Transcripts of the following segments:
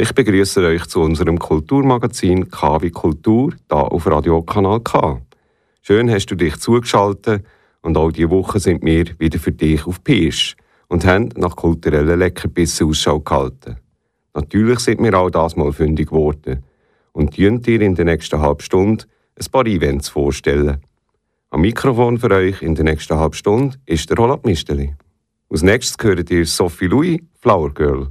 Ich begrüße euch zu unserem Kulturmagazin KW Kultur hier auf Radiokanal K. Schön hast du dich zugeschaltet und auch diese Woche sind wir wieder für dich auf Pirsch und haben nach kulturellen Leckerbissen Ausschau gehalten. Natürlich sind wir auch das mal fündig geworden und dürfen dir in der nächsten halben Stunde ein paar Events vorstellen. Am Mikrofon für euch in der nächsten halben Stunde ist der Roland Misteli. Als nächstes gehört ihr Sophie Louis, Flower Girl.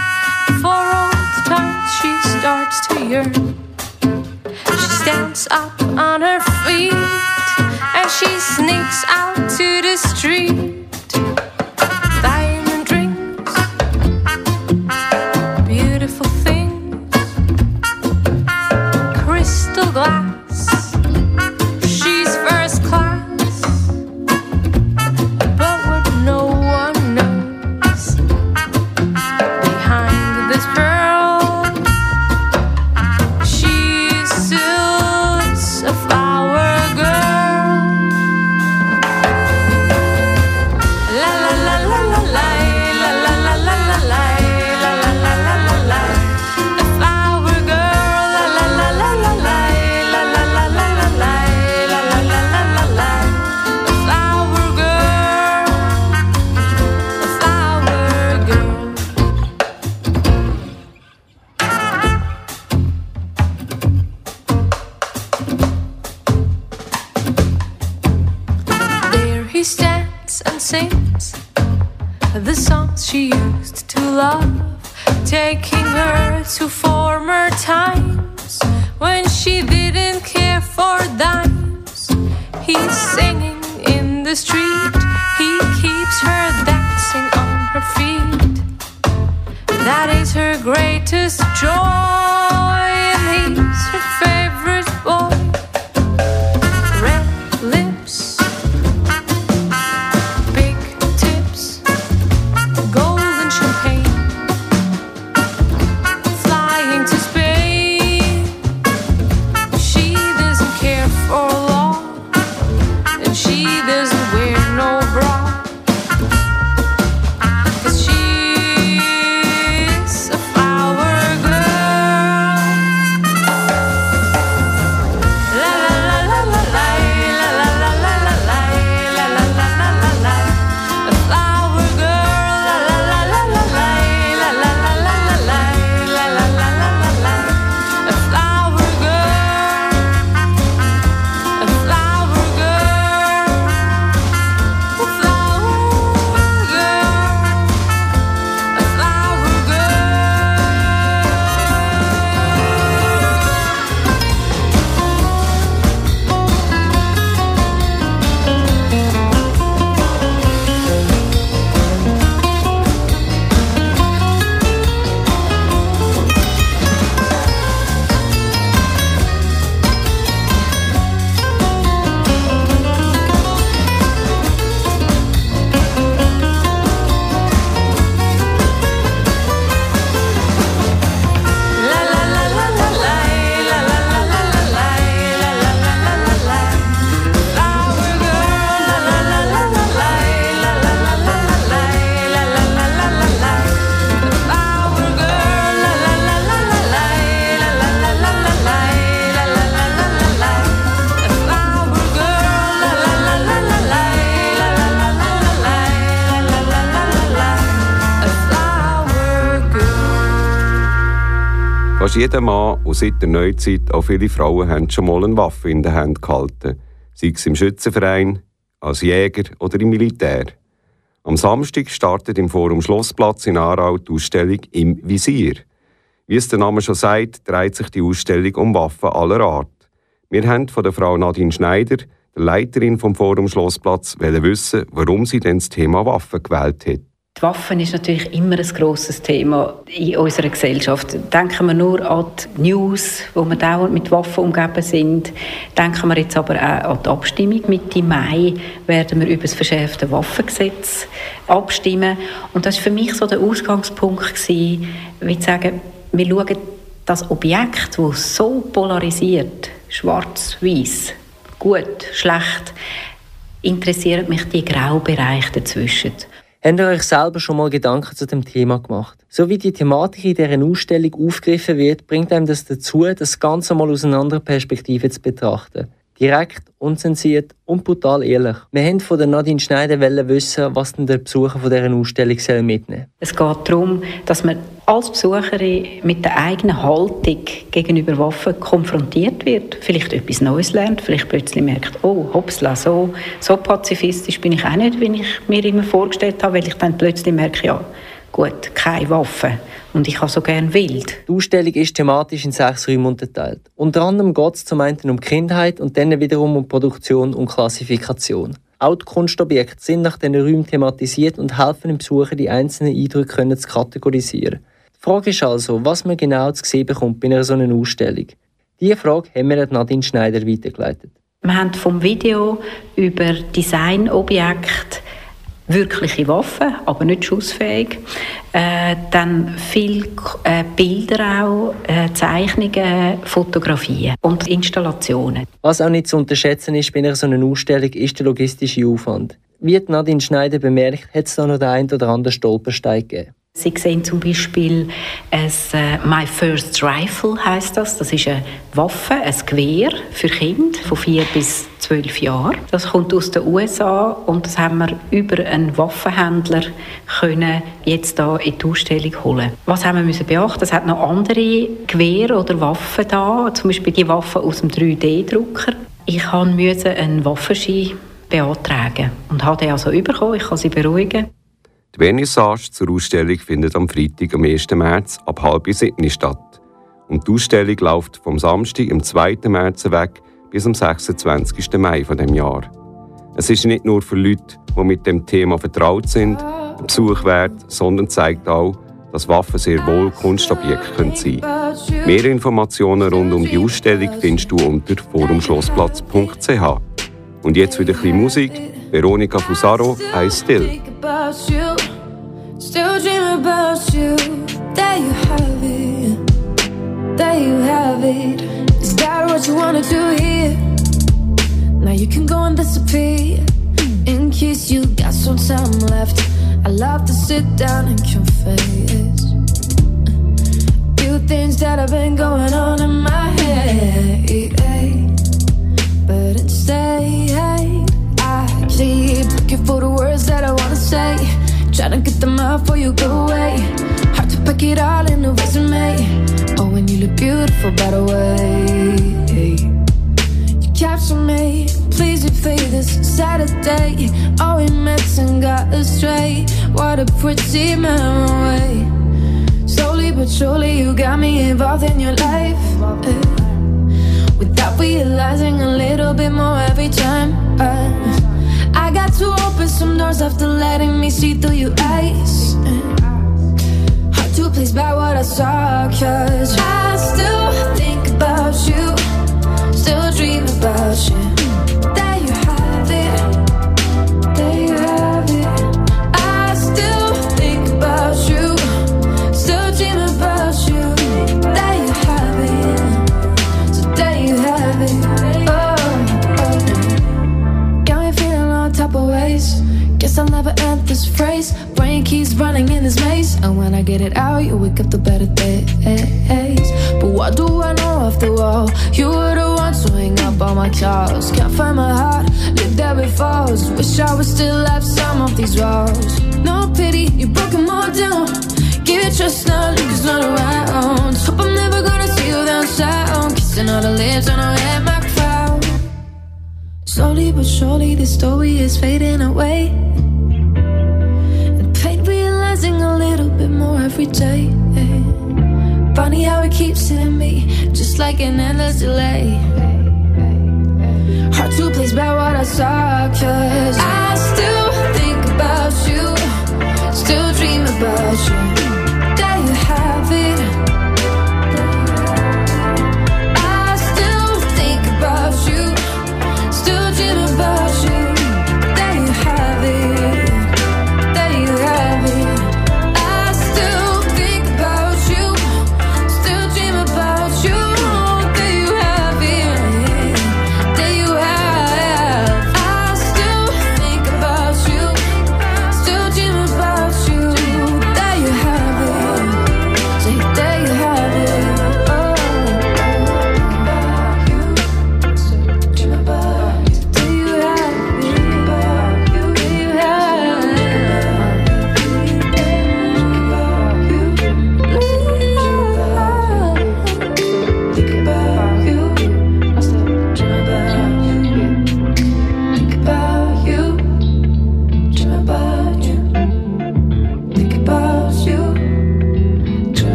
for old times she starts to yearn. She stands up on her feet and she sneaks out to the street. Jeder Mann und seit der Neuzeit auch viele Frauen haben schon mal eine Waffe in der Hand gehalten, sei es im Schützenverein, als Jäger oder im Militär. Am Samstag startet im Forum Schlossplatz in Aarau die Ausstellung «Im Visier». Wie es der Name schon sagt, dreht sich die Ausstellung um Waffen aller Art. Wir haben von der Frau Nadine Schneider, der Leiterin vom Forum Schlossplatz, wissen, warum sie denn das Thema Waffen gewählt hat. Die Waffen ist natürlich immer ein grosses Thema in unserer Gesellschaft. Denken wir nur an die News, wo wir dauernd mit Waffen umgeben sind. Denken wir jetzt aber auch an die Abstimmung. Mitte Mai werden wir über das verschärfte Waffengesetz abstimmen. Und das war für mich so der Ausgangspunkt, gewesen, wie zu sagen, wir schauen das Objekt, das so polarisiert, schwarz-weiß, gut, schlecht, interessiert mich die Graubereiche dazwischen. Habt ihr euch selber schon mal Gedanken zu dem Thema gemacht? So wie die Thematik in dieser Ausstellung aufgegriffen wird, bringt einem das dazu, das Ganze mal aus einer anderen Perspektive zu betrachten. Direkt, unzensiert und brutal ehrlich. Wir wollten von Nadine Schneider wissen, was denn der Besucher von dieser Ausstellung mitnehmen soll. Es geht darum, dass man als Besucherin mit der eigenen Haltung gegenüber Waffen konfrontiert wird, vielleicht etwas Neues lernt, vielleicht plötzlich merkt, oh, hopsla, so, so pazifistisch bin ich auch nicht, wie ich mir immer vorgestellt habe, weil ich dann plötzlich merke, ja, gut, keine Waffen. Und ich habe so gerne wild. Die Ausstellung ist thematisch in sechs Räume unterteilt. Unter anderem geht es zum einen um Kindheit und dann wiederum um Produktion und Klassifikation. Auch die Kunstobjekte sind nach diesen Räumen thematisiert und helfen dem Besucher, die einzelnen Eindrücke zu kategorisieren. Die Frage ist also, was man genau zu sehen bekommt bei einer solchen Ausstellung. Diese Frage haben wir Nadine Schneider weitergeleitet. Wir haben vom Video über Designobjekte wirkliche Waffen, aber nicht schussfähig. Äh, dann viele äh, Bilder auch, äh, Zeichnungen, Fotografien und Installationen. Was auch nicht zu unterschätzen ist bei einer so einer Ausstellung, ist der logistische Aufwand. Wie Nadine Schneider bemerkt, hat es da noch den einen oder anderen Stolperstein gegeben. Sie sehen zum Beispiel ein äh, My First Rifle heißt das. Das ist eine Waffe, ein Gewehr für Kinder von vier bis zwölf Jahren. Das kommt aus den USA und das haben wir über einen Waffenhändler können jetzt da in die Ausstellung holen. Was haben wir müssen beachten? Es hat noch andere Gewehre oder Waffen da, zum Beispiel die Waffen aus dem 3D-Drucker. Ich musste einen Waffenschein beantragen und habe den also bekommen. Ich kann sie beruhigen. Die Vernissage zur Ausstellung findet am Freitag, am 1. März ab halb sieben statt. Und die Ausstellung läuft vom Samstag, am 2. März weg bis am 26. Mai von dem Jahr. Es ist nicht nur für Leute, die mit dem Thema vertraut sind, ein Besuch wert, sondern zeigt auch, dass Waffen sehr wohl Kunstobjekte können sein können. Mehr Informationen rund um die Ausstellung findest du unter forumschlossplatz.ch. Und jetzt wieder ein bisschen Musik. Veronica Fusaro, I Still. Still dream about you. There you have it. There you have it. Is that what you wanted to hear? Now you can go and disappear. In case you got some time left, I love to sit down and confess. A few things that have been going on in my head. But instead, I keep looking for the words that I wanna say. Trying to get them out before you go away. Hard to pack it all in a resume. Oh, and you look beautiful, by the way. You capture me, please replay this Saturday. Oh, we met and got astray. What a pretty memory. Slowly but surely, you got me involved in your life. Without realizing a little bit more every time. Uh, I got to open some doors after letting me see through your eyes. Hard to please by what I saw, cause I still think about you, still dream about you. This phrase. Brain keeps running in this maze. And when I get it out, you wake up the better days. But what do I know after all? You were the one to hang up all my calls. Can't find my heart, live there it falls. Wish I would still have some of these walls. No pity, you broke them all down. Give it trust now, Lucas not around. Hope I'm never gonna see you down south. Kissing all the lips on our head, my. Slowly but surely, this story is fading away. Every day. Funny how it keeps hitting me, just like an endless delay. Hard to place by what I saw, cause I still think about you. Still dream about you.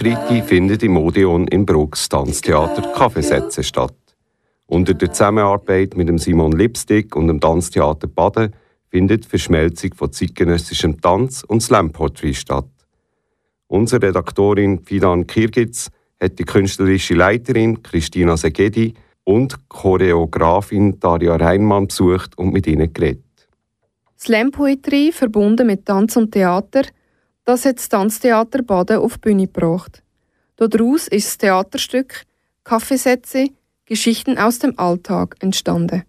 Freitag findet im Odeon im Brucks Tanztheater Kaffeesätze statt. Unter der Zusammenarbeit mit dem Simon Lipstick und dem Tanztheater Baden findet Verschmelzung von zeitgenössischem Tanz und Slam Poetry statt. Unsere Redaktorin Fidan Kirgitz hat die künstlerische Leiterin Christina Segedi und Choreografin Daria Reinmann besucht und mit ihnen geredet. Slam-Poetry verbunden mit Tanz und Theater, das hat das Tanztheater Baden auf die Bühne gebracht. Daraus ist das Theaterstück Kaffeesätze Geschichten aus dem Alltag entstanden.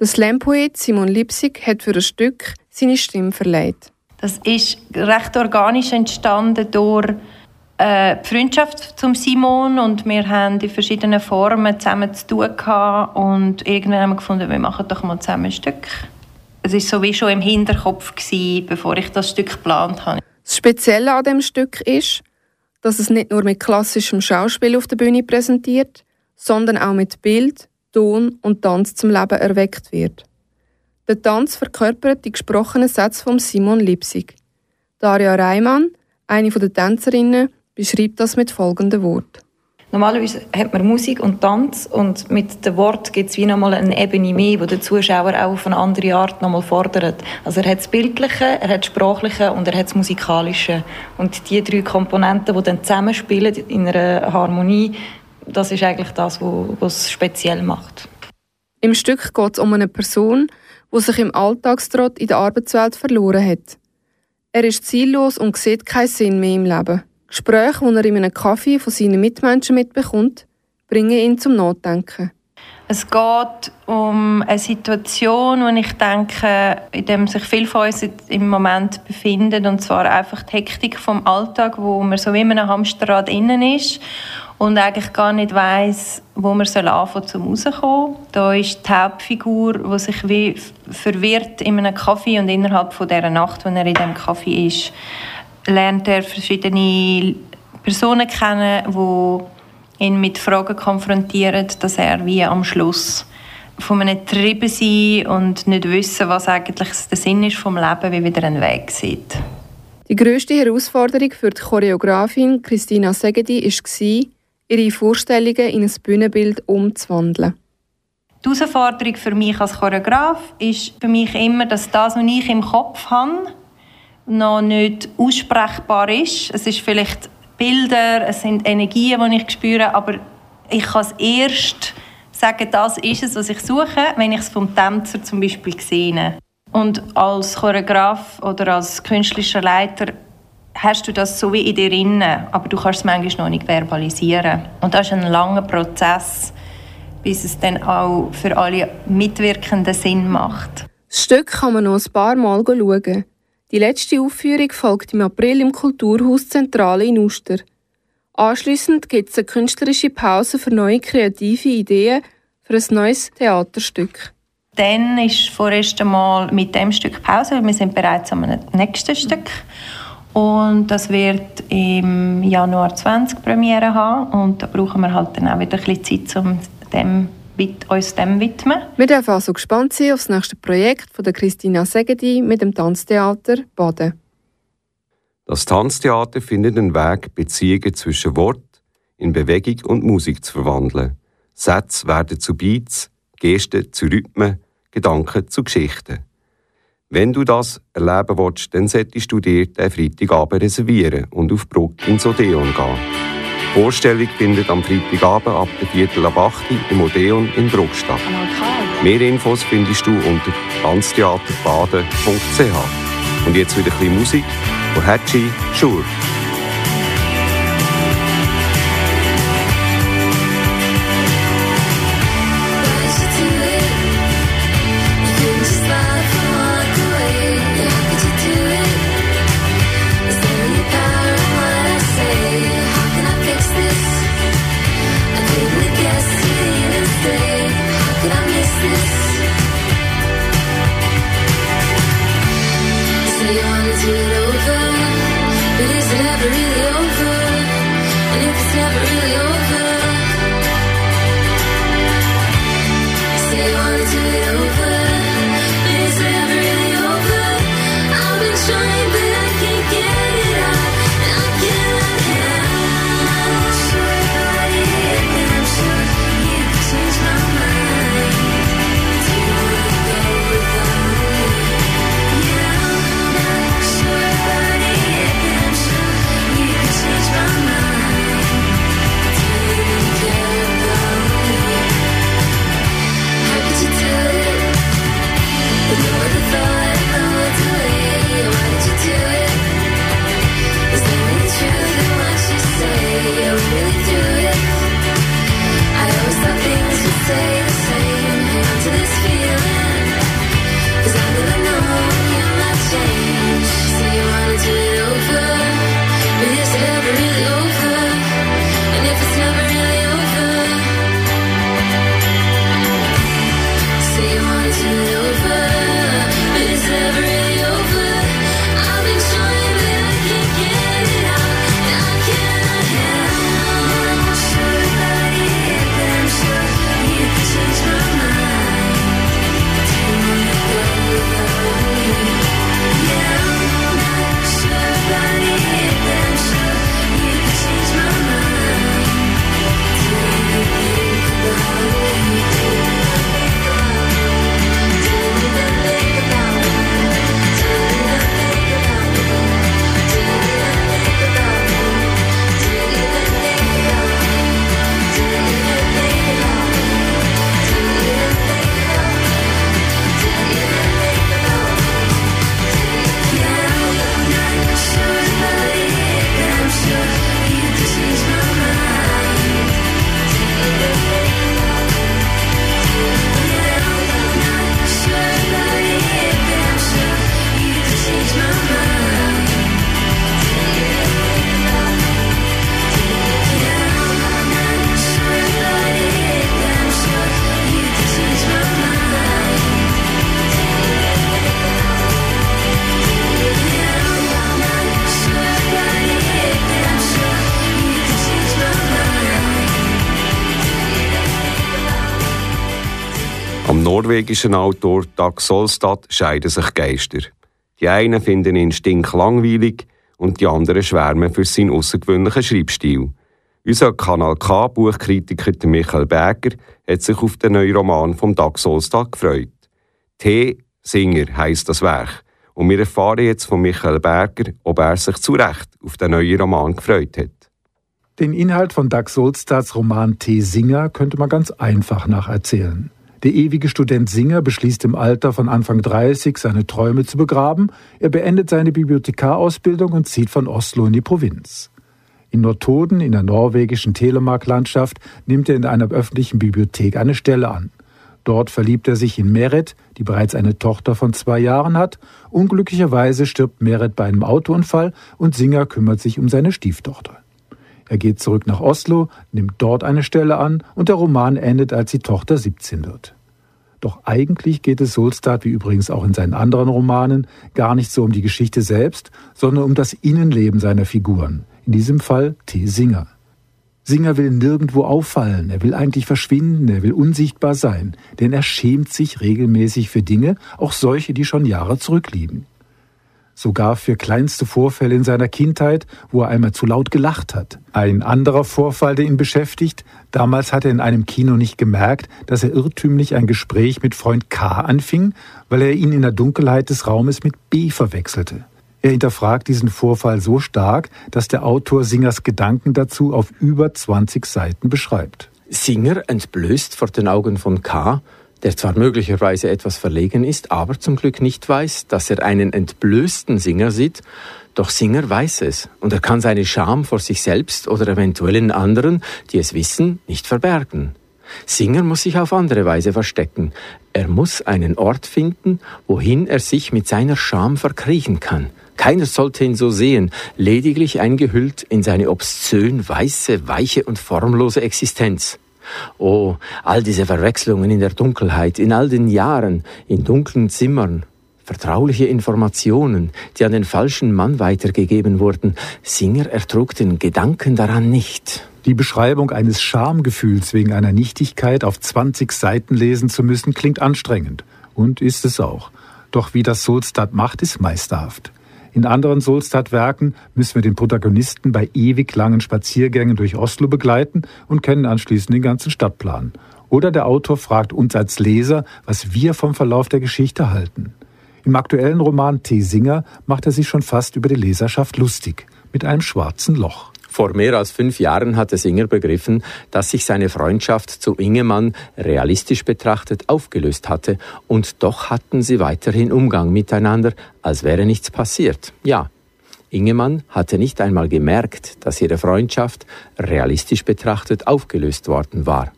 Der Slam-Poet Simon Lipsig hat für das Stück seine Stimme verleiht. Das ist recht organisch entstanden durch äh, die Freundschaft zum Simon und wir haben in verschiedenen Formen zusammen zu tun gehabt und irgendwann haben wir gefunden, wir machen doch mal zusammen ein Stück. Es war so wie schon im Hinterkopf, gewesen, bevor ich das Stück geplant habe. Das Spezielle an dem Stück ist, dass es nicht nur mit klassischem Schauspiel auf der Bühne präsentiert, sondern auch mit Bild, Ton und Tanz zum Leben erweckt wird. Der Tanz verkörpert die gesprochenen Sätze von Simon Lipsig. Daria Reimann, eine der Tänzerinnen, beschreibt das mit folgenden Worten. Normalerweise hat man Musik und Tanz und mit dem Wort gibt es wie nochmal eine Ebene mehr, wo der Zuschauer auch auf eine andere Art nochmal fordert. Also er hat das Bildliche, er hat das Sprachliche und er hat das Musikalische. Und die drei Komponenten, die dann zusammenspielen in einer Harmonie, das ist eigentlich das, was es speziell macht. Im Stück geht es um eine Person, die sich im Alltagstrott in der Arbeitswelt verloren hat. Er ist ziellos und sieht keinen Sinn mehr im Leben. Gespräche, die er in einem Kaffee von seinen Mitmenschen mitbekommt, bringen ihn zum Nachdenken. Es geht um eine Situation, wo ich denke, in der sich viele von uns im Moment befinden, und zwar einfach die Hektik vom Alltag, wo man so wie in einem Hamsterrad innen ist und eigentlich gar nicht weiß, wo man soll anfangen zum rauskommen. Da ist die Hauptfigur, die sich wie verwirrt in einem Kaffee und innerhalb von dieser Nacht, wo er in diesem Kaffee ist, lernt er verschiedene Personen kennen, die ihn mit Fragen konfrontieren, dass er wie am Schluss von einem Treiben sein und nicht wissen, was eigentlich der Sinn ist vom Leben, wie wieder einen Weg sieht. Die grösste Herausforderung für die Choreografin Christina Segedi war, ihre Vorstellungen in ein Bühnenbild umzuwandeln. Die Herausforderung für mich als Choreograf ist für mich immer, dass das, was ich im Kopf habe, noch nicht aussprechbar ist. Es ist vielleicht Bilder, es sind Energien, die ich spüre, aber ich kann es erst sagen, das ist es, was ich suche, wenn ich es vom Tänzer zum Beispiel sehe. Und als Choreograf oder als künstlerischer Leiter hast du das so wie in dir drin, aber du kannst es manchmal noch nicht verbalisieren. Und das ist ein langer Prozess, bis es dann auch für alle Mitwirkenden Sinn macht. Das Stück kann man noch ein paar Mal schauen. Die letzte Aufführung folgt im April im Kulturhaus Zentrale in Uster. Anschließend gibt es eine künstlerische Pause für neue kreative Ideen für ein neues Theaterstück. Dann ist vorerst einmal mit dem Stück Pause. Wir sind bereits am nächsten Stück. Und das wird im Januar 20 Premiere haben. Und da brauchen wir halt dann auch wieder ein bisschen Zeit, um dem, uns dem widmen. Wir dürfen also gespannt sein auf das nächste Projekt von der Christina Segedi mit dem Tanztheater Baden. Das Tanztheater findet einen Weg, Beziehungen zwischen Wort in Bewegung und Musik zu verwandeln. Sätze werden zu Beats, Gesten zu Rhythmen, Gedanken zu Geschichten. Wenn du das erleben willst, dann solltest du dir den Freitagabend reservieren und auf Bruck ins Odeon gehen. Die Vorstellung findet am Freitagabend ab der Viertel ab 8 im Odeon in Bruck statt. Mehr Infos findest du unter tanztheaterbaden.ch. Und jetzt wieder ein bisschen Musik von Hatchie Sure. Norwegischen Autor Dag Solstad scheiden sich Geister. Die einen finden ihn stinklangweilig und die anderen schwärmen für seinen außergewöhnlichen Schreibstil. Unser Kanal K Buchkritiker Michael Berger hat sich auf den neuen Roman von Dag Solstad gefreut. T. Singer heisst das Werk. Und wir erfahren jetzt von Michael Berger, ob er sich zu Recht auf den neuen Roman gefreut hat. Den Inhalt von Dag Solstads Roman T. Singer könnte man ganz einfach nacherzählen. Der ewige Student Singer beschließt im Alter von Anfang 30, seine Träume zu begraben. Er beendet seine Bibliothekarausbildung und zieht von Oslo in die Provinz. In Nordtoden, in der norwegischen Telemark-Landschaft, nimmt er in einer öffentlichen Bibliothek eine Stelle an. Dort verliebt er sich in Meret, die bereits eine Tochter von zwei Jahren hat. Unglücklicherweise stirbt Meret bei einem Autounfall und Singer kümmert sich um seine Stieftochter. Er geht zurück nach Oslo, nimmt dort eine Stelle an und der Roman endet, als die Tochter 17 wird. Doch eigentlich geht es Solstad, wie übrigens auch in seinen anderen Romanen, gar nicht so um die Geschichte selbst, sondern um das Innenleben seiner Figuren, in diesem Fall T. Singer. Singer will nirgendwo auffallen, er will eigentlich verschwinden, er will unsichtbar sein, denn er schämt sich regelmäßig für Dinge, auch solche, die schon Jahre zurückliegen. Sogar für kleinste Vorfälle in seiner Kindheit, wo er einmal zu laut gelacht hat. Ein anderer Vorfall, der ihn beschäftigt, damals hat er in einem Kino nicht gemerkt, dass er irrtümlich ein Gespräch mit Freund K anfing, weil er ihn in der Dunkelheit des Raumes mit B verwechselte. Er hinterfragt diesen Vorfall so stark, dass der Autor Singers Gedanken dazu auf über 20 Seiten beschreibt. Singer entblößt vor den Augen von K der zwar möglicherweise etwas verlegen ist, aber zum Glück nicht weiß, dass er einen entblößten Singer sieht, doch Singer weiß es und er kann seine Scham vor sich selbst oder eventuellen anderen, die es wissen, nicht verbergen. Singer muss sich auf andere Weise verstecken. Er muss einen Ort finden, wohin er sich mit seiner Scham verkriechen kann. Keiner sollte ihn so sehen, lediglich eingehüllt in seine obszön weiße, weiche und formlose Existenz. Oh, all diese Verwechslungen in der Dunkelheit, in all den Jahren, in dunklen Zimmern, vertrauliche Informationen, die an den falschen Mann weitergegeben wurden. Singer ertrug den Gedanken daran nicht. Die Beschreibung eines Schamgefühls wegen einer Nichtigkeit auf 20 Seiten lesen zu müssen, klingt anstrengend. Und ist es auch. Doch wie das Solstad macht, ist meisterhaft. In anderen Solstad-Werken müssen wir den Protagonisten bei ewig langen Spaziergängen durch Oslo begleiten und kennen anschließend den ganzen Stadtplan. Oder der Autor fragt uns als Leser, was wir vom Verlauf der Geschichte halten. Im aktuellen Roman T. Singer macht er sich schon fast über die Leserschaft lustig, mit einem schwarzen Loch. Vor mehr als fünf Jahren hatte Singer begriffen, dass sich seine Freundschaft zu Ingemann realistisch betrachtet aufgelöst hatte, und doch hatten sie weiterhin Umgang miteinander, als wäre nichts passiert. Ja, Ingemann hatte nicht einmal gemerkt, dass ihre Freundschaft realistisch betrachtet aufgelöst worden war.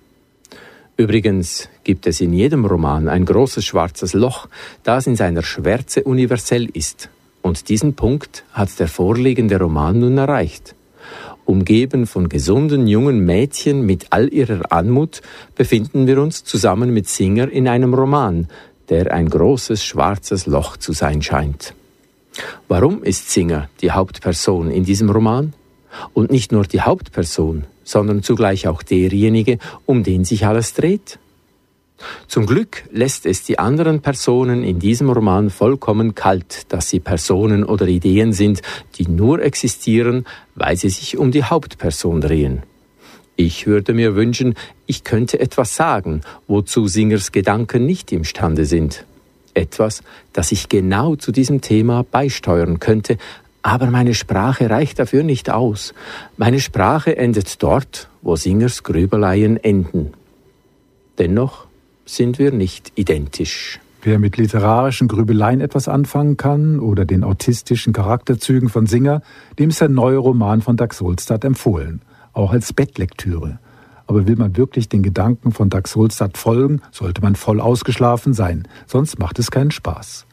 Übrigens gibt es in jedem Roman ein großes schwarzes Loch, das in seiner Schwärze universell ist. Und diesen Punkt hat der vorliegende Roman nun erreicht. Umgeben von gesunden jungen Mädchen mit all ihrer Anmut befinden wir uns zusammen mit Singer in einem Roman, der ein großes schwarzes Loch zu sein scheint. Warum ist Singer die Hauptperson in diesem Roman? Und nicht nur die Hauptperson, sondern zugleich auch derjenige, um den sich alles dreht? Zum Glück lässt es die anderen Personen in diesem Roman vollkommen kalt, dass sie Personen oder Ideen sind, die nur existieren, weil sie sich um die Hauptperson drehen. Ich würde mir wünschen, ich könnte etwas sagen, wozu Singers Gedanken nicht imstande sind. Etwas, das ich genau zu diesem Thema beisteuern könnte, aber meine Sprache reicht dafür nicht aus. Meine Sprache endet dort, wo Singers Grübeleien enden. Dennoch sind wir nicht identisch. Wer mit literarischen Grübeleien etwas anfangen kann oder den autistischen Charakterzügen von Singer, dem ist der neue Roman von Dag Solstad empfohlen, auch als Bettlektüre. Aber will man wirklich den Gedanken von Dag Solstad folgen, sollte man voll ausgeschlafen sein, sonst macht es keinen Spaß.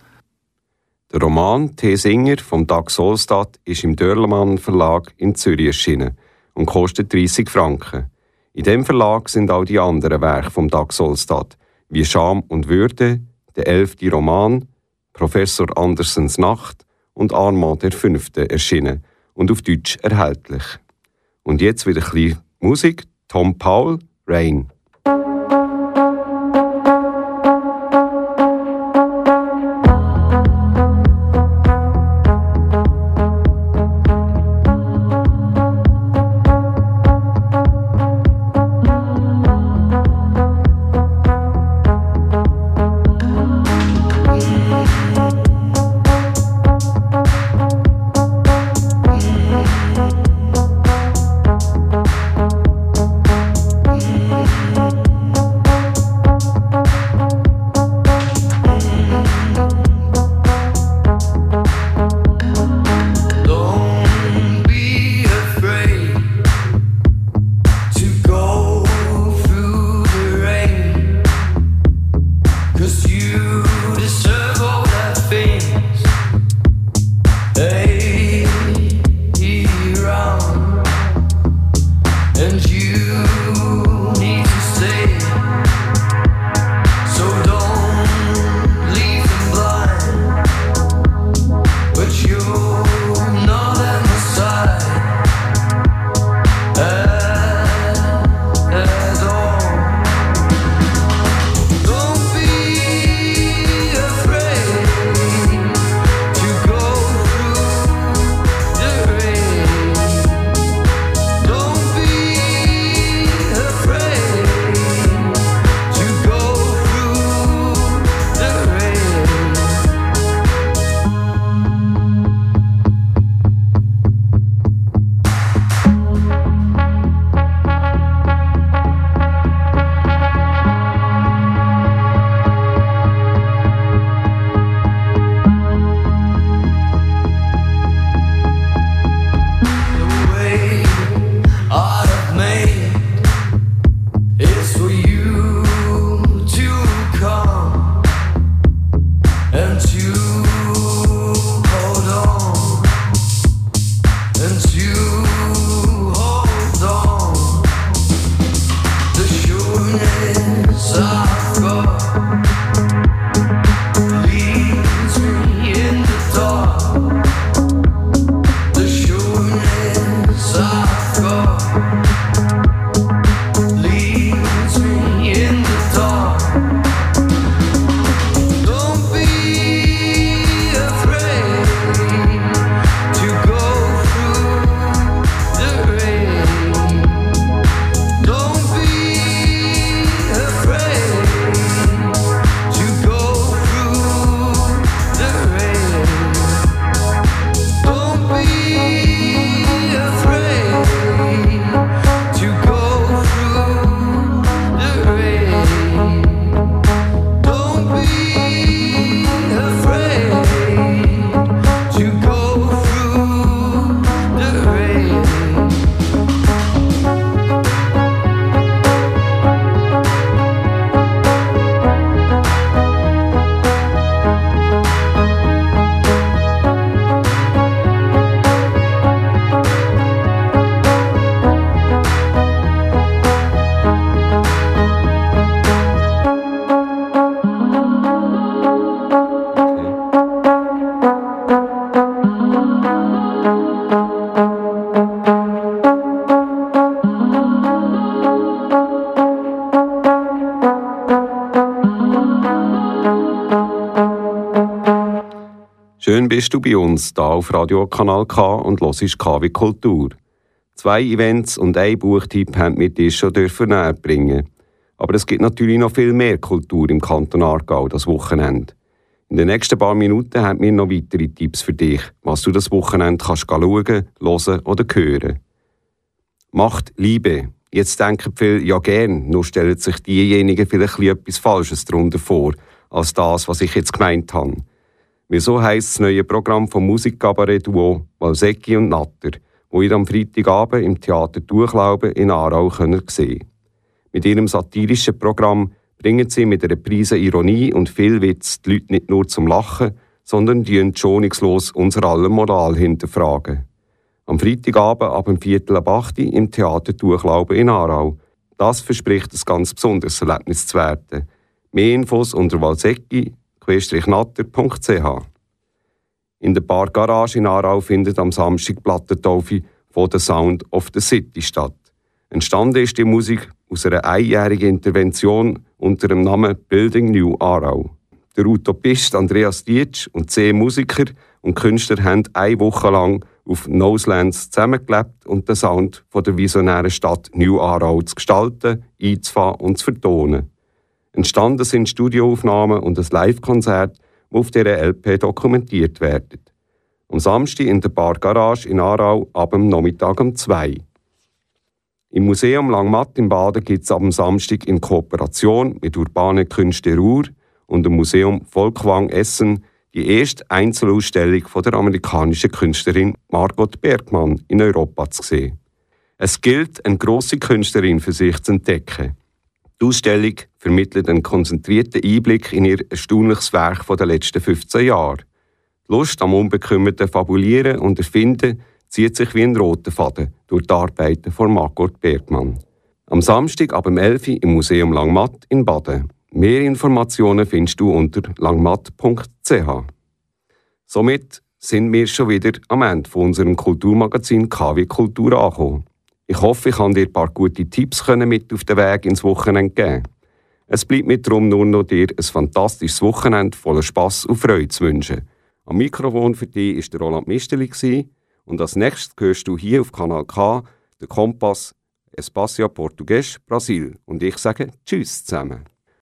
Der Roman T. Singer vom Dag Solstad ist im Dörlemann Verlag in Zürich erschienen und kostet 30 Franken. In dem Verlag sind auch die anderen Werke vom Dag Solstad, wie Scham und Würde, der elfte Roman, Professor Andersens Nacht und Armand der Fünfte erschienen und auf Deutsch erhältlich. Und jetzt wieder ein bisschen Musik. Tom Paul, Rain. Bist du bei uns, hier auf Radio Kanal K und hörst KW Kultur. Zwei Events und ein Buchtipp haben wir dir schon näher bringen. Aber es gibt natürlich noch viel mehr Kultur im Kanton Aargau das Wochenende. In den nächsten paar Minuten haben wir noch weitere Tipps für dich, was du das Wochenende kannst schauen, hören oder hören. Macht Liebe. Jetzt denken viele, ja gern, nur stellen sich diejenigen vielleicht etwas Falsches darunter vor, als das, was ich jetzt gemeint habe. Wieso heisst das neue Programm vom Musikkabarett-Duo Walsecki und Natter, wo ihr am Freitagabend im Theater Durchlauben in Aarau sehen könnt. Mit ihrem satirischen Programm bringen sie mit einer Prise Ironie und viel Witz die Leute nicht nur zum Lachen, sondern die schonungslos unser aller Moral hinterfragen. Am Freitagabend ab dem Viertel ab 8 im Theater Durchlauben in Aarau. Das verspricht ein ganz besonderes Erlebnis zu werden. Mehr Infos unter walsecki natter.ch. In der Bar Garage in Aarau findet am Samstag Plattentaufe von The Sound of the City statt. Entstanden ist die Musik aus einer einjährigen Intervention unter dem Namen Building New Aarau. Der Utopist Andreas Dietsch und zehn Musiker und Künstler haben eine Woche lang auf Noselands zusammengelebt und den Sound von der visionären Stadt New Aarau zu gestalten, einzufahren und zu vertonen. Entstanden sind Studioaufnahmen und ein Live-Konzert, das auf dieser LP dokumentiert werden. Am Samstag in der Bar Garage in Aarau ab dem Nachmittag um 2 Im Museum Langmatt in Baden gibt es am Samstag in Kooperation mit Urbane Künste Ruhr und dem Museum Volkwang Essen die erste Einzelausstellung von der amerikanischen Künstlerin Margot Bergmann in Europa zu sehen. Es gilt, eine grosse Künstlerin für sich zu entdecken. Die Ausstellung vermittelt einen konzentrierten Einblick in ihr erstaunliches Werk der letzten 15 Jahre. Die Lust am unbekümmerten Fabulieren und Erfinden zieht sich wie ein roter Faden durch die Arbeiten von Margot Bergmann. Am Samstag ab 11 Uhr im Museum Langmatt in Baden. Mehr Informationen findest du unter langmatt.ch. Somit sind wir schon wieder am Ende von unserem Kulturmagazin KW Kultur angekommen. Ich hoffe, ich kann dir ein paar gute Tipps mit auf den Weg ins Wochenende geben. Es bleibt mir darum nur noch dir ein fantastisches Wochenende voller Spass und Freude zu wünschen. Am Mikrofon für dich war Roland Misteli und als nächstes hörst du hier auf Kanal K den Kompass Espacio Portugues Brasil und ich sage Tschüss zusammen.